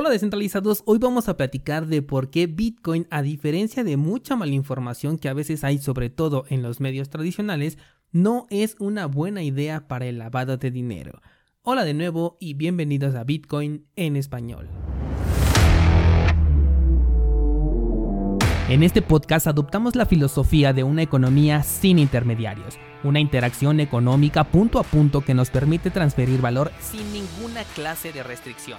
Hola descentralizados, hoy vamos a platicar de por qué Bitcoin, a diferencia de mucha malinformación que a veces hay sobre todo en los medios tradicionales, no es una buena idea para el lavado de dinero. Hola de nuevo y bienvenidos a Bitcoin en español. En este podcast adoptamos la filosofía de una economía sin intermediarios, una interacción económica punto a punto que nos permite transferir valor sin ninguna clase de restricción.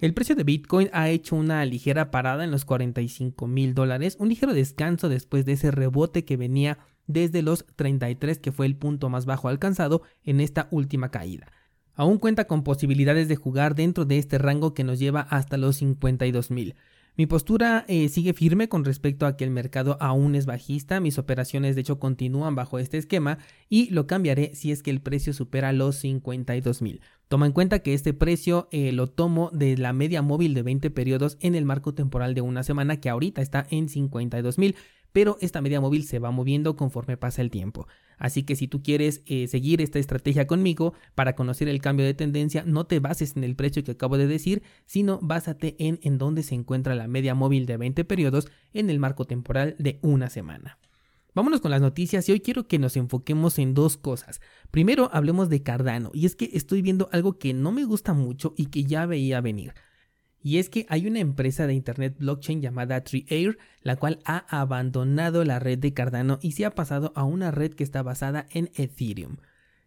El precio de Bitcoin ha hecho una ligera parada en los 45 mil dólares, un ligero descanso después de ese rebote que venía desde los 33 que fue el punto más bajo alcanzado en esta última caída. Aún cuenta con posibilidades de jugar dentro de este rango que nos lleva hasta los 52 mil. Mi postura eh, sigue firme con respecto a que el mercado aún es bajista, mis operaciones de hecho continúan bajo este esquema y lo cambiaré si es que el precio supera los 52 mil. Toma en cuenta que este precio eh, lo tomo de la media móvil de 20 periodos en el marco temporal de una semana que ahorita está en 52 mil pero esta media móvil se va moviendo conforme pasa el tiempo. Así que si tú quieres eh, seguir esta estrategia conmigo para conocer el cambio de tendencia, no te bases en el precio que acabo de decir, sino básate en en dónde se encuentra la media móvil de 20 periodos en el marco temporal de una semana. Vámonos con las noticias y hoy quiero que nos enfoquemos en dos cosas. Primero hablemos de Cardano y es que estoy viendo algo que no me gusta mucho y que ya veía venir. Y es que hay una empresa de Internet blockchain llamada TreeAir, la cual ha abandonado la red de Cardano y se ha pasado a una red que está basada en Ethereum.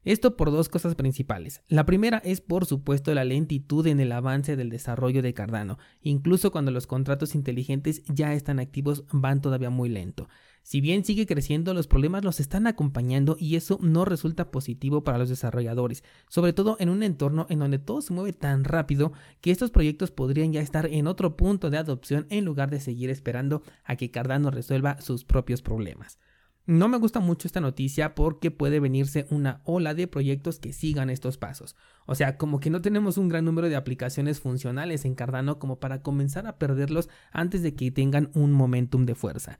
Esto por dos cosas principales. La primera es por supuesto la lentitud en el avance del desarrollo de Cardano. Incluso cuando los contratos inteligentes ya están activos van todavía muy lento. Si bien sigue creciendo, los problemas los están acompañando y eso no resulta positivo para los desarrolladores, sobre todo en un entorno en donde todo se mueve tan rápido que estos proyectos podrían ya estar en otro punto de adopción en lugar de seguir esperando a que Cardano resuelva sus propios problemas. No me gusta mucho esta noticia porque puede venirse una ola de proyectos que sigan estos pasos. O sea, como que no tenemos un gran número de aplicaciones funcionales en Cardano como para comenzar a perderlos antes de que tengan un momentum de fuerza.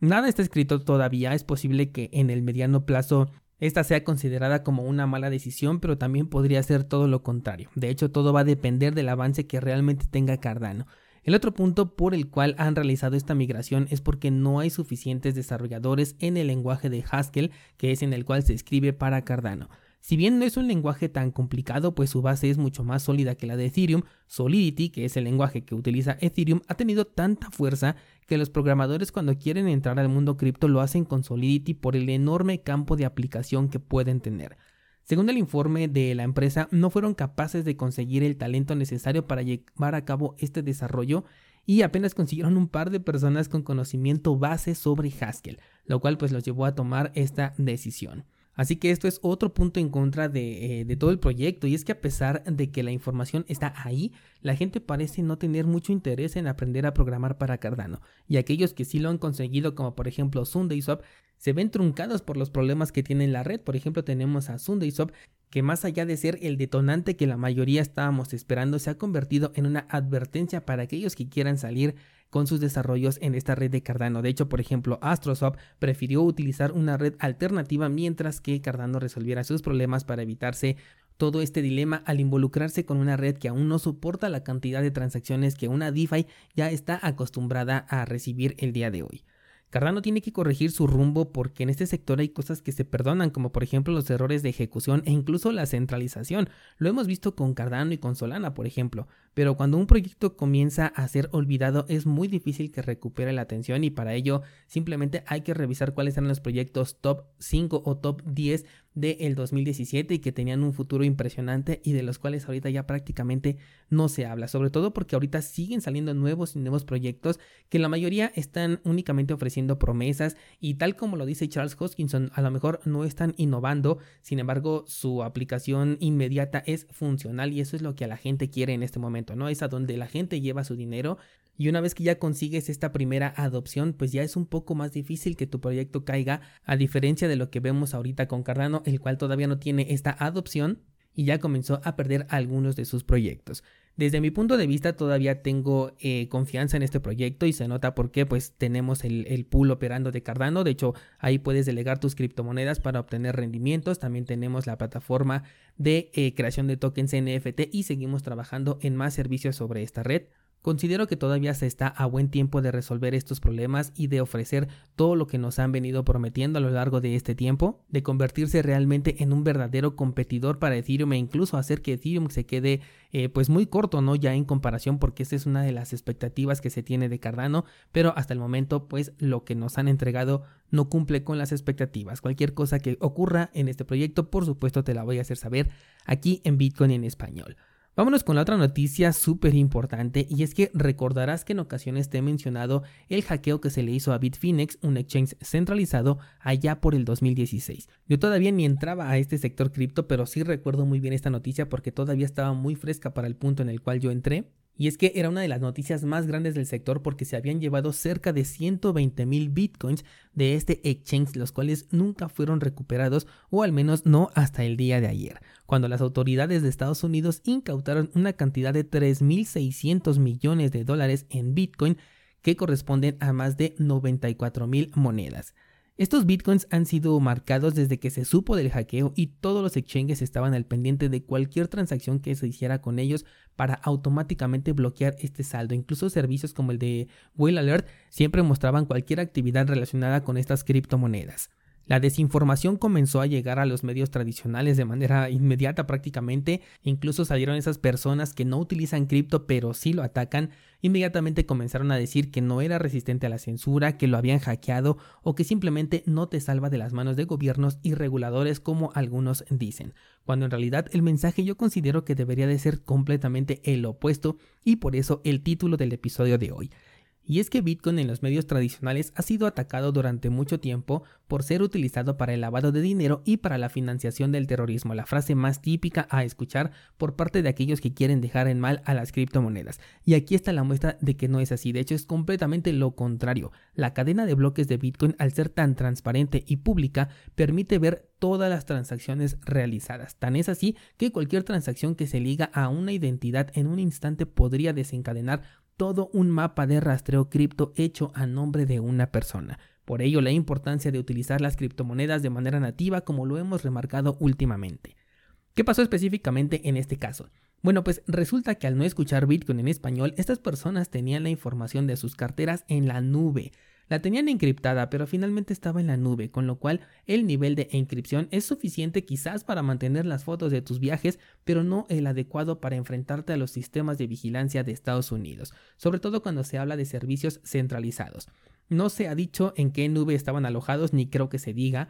Nada está escrito todavía, es posible que en el mediano plazo esta sea considerada como una mala decisión, pero también podría ser todo lo contrario. De hecho, todo va a depender del avance que realmente tenga Cardano. El otro punto por el cual han realizado esta migración es porque no hay suficientes desarrolladores en el lenguaje de Haskell, que es en el cual se escribe para Cardano. Si bien no es un lenguaje tan complicado, pues su base es mucho más sólida que la de Ethereum, Solidity, que es el lenguaje que utiliza Ethereum, ha tenido tanta fuerza que los programadores cuando quieren entrar al mundo cripto lo hacen con Solidity por el enorme campo de aplicación que pueden tener. Según el informe de la empresa, no fueron capaces de conseguir el talento necesario para llevar a cabo este desarrollo y apenas consiguieron un par de personas con conocimiento base sobre Haskell, lo cual pues los llevó a tomar esta decisión. Así que esto es otro punto en contra de, eh, de, todo el proyecto y es que a pesar de que la información está ahí, la gente parece no tener mucho interés en aprender a programar para Cardano y aquellos que sí lo han conseguido como por ejemplo SundaySwap se ven truncados por los problemas que tiene la red. Por ejemplo tenemos a SundaySwap que más allá de ser el detonante que la mayoría estábamos esperando se ha convertido en una advertencia para aquellos que quieran salir con sus desarrollos en esta red de Cardano. De hecho, por ejemplo, AstroSwap prefirió utilizar una red alternativa mientras que Cardano resolviera sus problemas para evitarse todo este dilema al involucrarse con una red que aún no soporta la cantidad de transacciones que una DeFi ya está acostumbrada a recibir el día de hoy. Cardano tiene que corregir su rumbo porque en este sector hay cosas que se perdonan, como por ejemplo los errores de ejecución e incluso la centralización. Lo hemos visto con Cardano y con Solana, por ejemplo. Pero cuando un proyecto comienza a ser olvidado es muy difícil que recupere la atención y para ello simplemente hay que revisar cuáles eran los proyectos top 5 o top 10 del 2017 y que tenían un futuro impresionante y de los cuales ahorita ya prácticamente no se habla, sobre todo porque ahorita siguen saliendo nuevos y nuevos proyectos que la mayoría están únicamente ofreciendo promesas y tal como lo dice Charles Hoskinson, a lo mejor no están innovando, sin embargo su aplicación inmediata es funcional y eso es lo que a la gente quiere en este momento, ¿no? Es a donde la gente lleva su dinero Y una vez que ya consigues esta primera adopción, pues ya es un poco más difícil que tu proyecto caiga, a diferencia de lo que vemos ahorita con Cardano, el cual todavía no tiene esta adopción y ya comenzó a perder algunos de sus proyectos. Desde mi punto de vista todavía tengo eh, confianza en este proyecto y se nota porque pues tenemos el, pool operando de Cardano. De hecho ahí puedes delegar tus criptomonedas para obtener rendimientos. También tenemos la plataforma de eh, creación de tokens NFT y seguimos trabajando en más servicios sobre esta red. Considero que todavía se está a buen tiempo de resolver estos problemas y de ofrecer todo lo que nos han venido prometiendo a lo largo de este tiempo, de convertirse realmente en un verdadero competidor para Ethereum e incluso hacer que Ethereum se quede eh, pues muy corto, ¿no? Ya en comparación porque esta es una de las expectativas que se tiene de Cardano, pero hasta el momento pues lo que nos han entregado no cumple con las expectativas. Cualquier cosa que ocurra en este proyecto por supuesto te la voy a hacer saber aquí en Bitcoin en español. Vámonos con la otra noticia súper importante y es que recordarás que en ocasiones te he mencionado el hackeo que se le hizo a Bitfinex, un exchange centralizado allá por el 2016. Yo todavía ni entraba a este sector cripto, pero sí recuerdo muy bien esta noticia porque todavía estaba muy fresca para el punto en el cual yo entré y es que era una de las noticias más grandes del sector porque se habían llevado cerca de 120 mil bitcoins de este exchange, los cuales nunca fueron recuperados o al menos no hasta el día de ayer, cuando las autoridades de Estados Unidos incautaron una cantidad de 3.600 millones de dólares en bitcoin que corresponden a más de 94 mil monedas. Estos bitcoins han sido marcados desde que se supo del hackeo y todos los exchanges estaban al pendiente de cualquier transacción que se hiciera con ellos para automáticamente bloquear este saldo. Incluso servicios como el de Whale Alert siempre mostraban cualquier actividad relacionada con estas criptomonedas. La desinformación comenzó a llegar a los medios tradicionales de manera inmediata prácticamente, incluso salieron esas personas que no utilizan cripto pero sí lo atacan, inmediatamente comenzaron a decir que no era resistente a la censura, que lo habían hackeado o que simplemente no te salva de las manos de gobiernos y reguladores como algunos dicen, cuando en realidad el mensaje yo considero que debería de ser completamente el opuesto y por eso el título del episodio de hoy. Y es que Bitcoin en los medios tradicionales ha sido atacado durante mucho tiempo por ser utilizado para el lavado de dinero y para la financiación del terrorismo, la frase más típica a escuchar por parte de aquellos que quieren dejar en mal a las criptomonedas. Y aquí está la muestra de que no es así, de hecho es completamente lo contrario. La cadena de bloques de Bitcoin, al ser tan transparente y pública, permite ver todas las transacciones realizadas. Tan es así que cualquier transacción que se liga a una identidad en un instante podría desencadenar todo un mapa de rastreo cripto hecho a nombre de una persona. Por ello, la importancia de utilizar las criptomonedas de manera nativa como lo hemos remarcado últimamente. ¿Qué pasó específicamente en este caso? Bueno, pues resulta que al no escuchar Bitcoin en español, estas personas tenían la información de sus carteras en la nube. La tenían encriptada, pero finalmente estaba en la nube, con lo cual el nivel de encripción es suficiente quizás para mantener las fotos de tus viajes, pero no el adecuado para enfrentarte a los sistemas de vigilancia de Estados Unidos, sobre todo cuando se habla de servicios centralizados. No se ha dicho en qué nube estaban alojados, ni creo que se diga,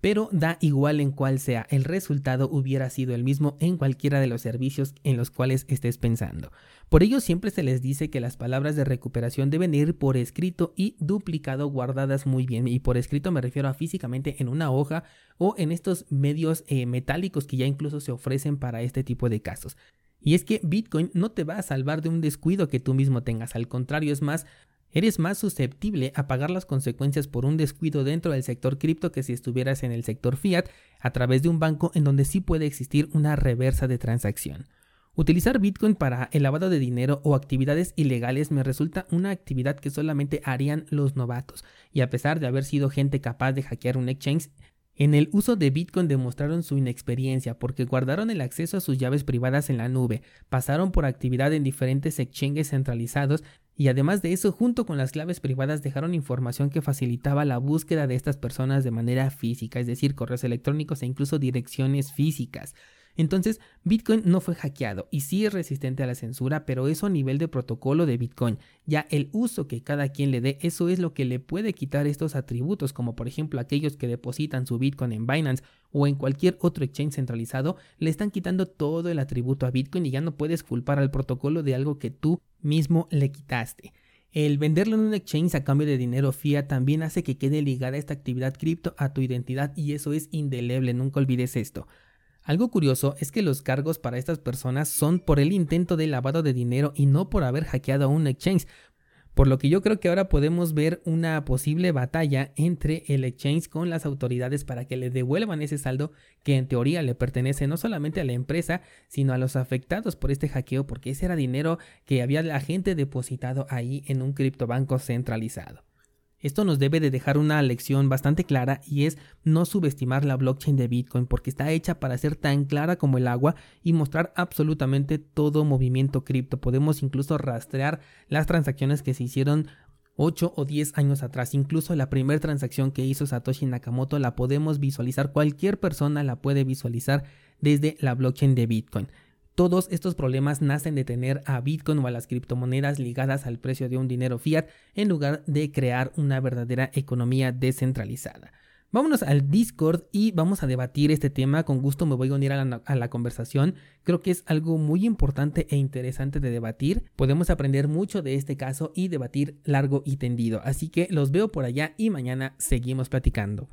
pero da igual en cuál sea, el resultado hubiera sido el mismo en cualquiera de los servicios en los cuales estés pensando. Por ello siempre se les dice que las palabras de recuperación deben ir por escrito y duplicado guardadas muy bien, y por escrito me refiero a físicamente en una hoja o en estos medios eh, metálicos que ya incluso se ofrecen para este tipo de casos. Y es que Bitcoin no te va a salvar de un descuido que tú mismo tengas, al contrario es más, eres más susceptible a pagar las consecuencias por un descuido dentro del sector cripto que si estuvieras en el sector fiat a través de un banco en donde sí puede existir una reversa de transacción. Utilizar Bitcoin para el lavado de dinero o actividades ilegales me resulta una actividad que solamente harían los novatos, y a pesar de haber sido gente capaz de hackear un exchange, en el uso de Bitcoin demostraron su inexperiencia porque guardaron el acceso a sus llaves privadas en la nube, pasaron por actividad en diferentes exchanges centralizados y además de eso, junto con las claves privadas dejaron información que facilitaba la búsqueda de estas personas de manera física, es decir, correos electrónicos e incluso direcciones físicas. Entonces, Bitcoin no fue hackeado y sí es resistente a la censura, pero eso a nivel de protocolo de Bitcoin. Ya el uso que cada quien le dé, eso es lo que le puede quitar estos atributos, como por ejemplo aquellos que depositan su Bitcoin en Binance o en cualquier otro exchange centralizado, le están quitando todo el atributo a Bitcoin y ya no puedes culpar al protocolo de algo que tú mismo le quitaste. El venderlo en un exchange a cambio de dinero fiat también hace que quede ligada esta actividad cripto a tu identidad y eso es indeleble, nunca olvides esto. Algo curioso es que los cargos para estas personas son por el intento de lavado de dinero y no por haber hackeado un exchange. Por lo que yo creo que ahora podemos ver una posible batalla entre el exchange con las autoridades para que le devuelvan ese saldo que en teoría le pertenece no solamente a la empresa, sino a los afectados por este hackeo, porque ese era dinero que había la gente depositado ahí en un criptobanco centralizado. Esto nos debe de dejar una lección bastante clara y es no subestimar la blockchain de Bitcoin porque está hecha para ser tan clara como el agua y mostrar absolutamente todo movimiento cripto. Podemos incluso rastrear las transacciones que se hicieron 8 o 10 años atrás. Incluso la primera transacción que hizo Satoshi Nakamoto la podemos visualizar. Cualquier persona la puede visualizar desde la blockchain de Bitcoin. Todos estos problemas nacen de tener a Bitcoin o a las criptomonedas ligadas al precio de un dinero fiat en lugar de crear una verdadera economía descentralizada. Vámonos al Discord y vamos a debatir este tema. Con gusto me voy a unir a la, conversación. Creo que es algo muy importante e interesante de debatir. Podemos aprender mucho de este caso y debatir largo y tendido. Así que los veo por allá y mañana seguimos platicando.